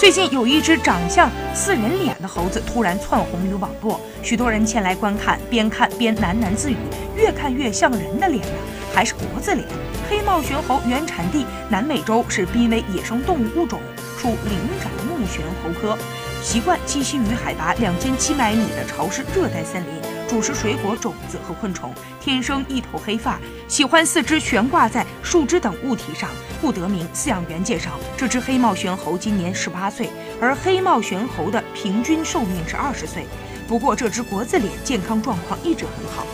最近有一只长相似人脸的猴子突然窜红于网络，许多人前来观看，边看边喃喃自语：“越看越像人的脸呀，还是国字脸。”黑帽玄猴原产地南美洲，是濒危野生动物物种，属灵长目玄猴科，习惯栖息于海拔两千七百米的潮湿热带森林，主食水果、种子和昆虫。天生一头黑发，喜欢四肢悬挂在树枝等物体上。故得名。饲养员介绍，这只黑帽玄猴今年十八岁，而黑帽玄猴的平均寿命是二十岁。不过，这只国字脸健康状况一直很好。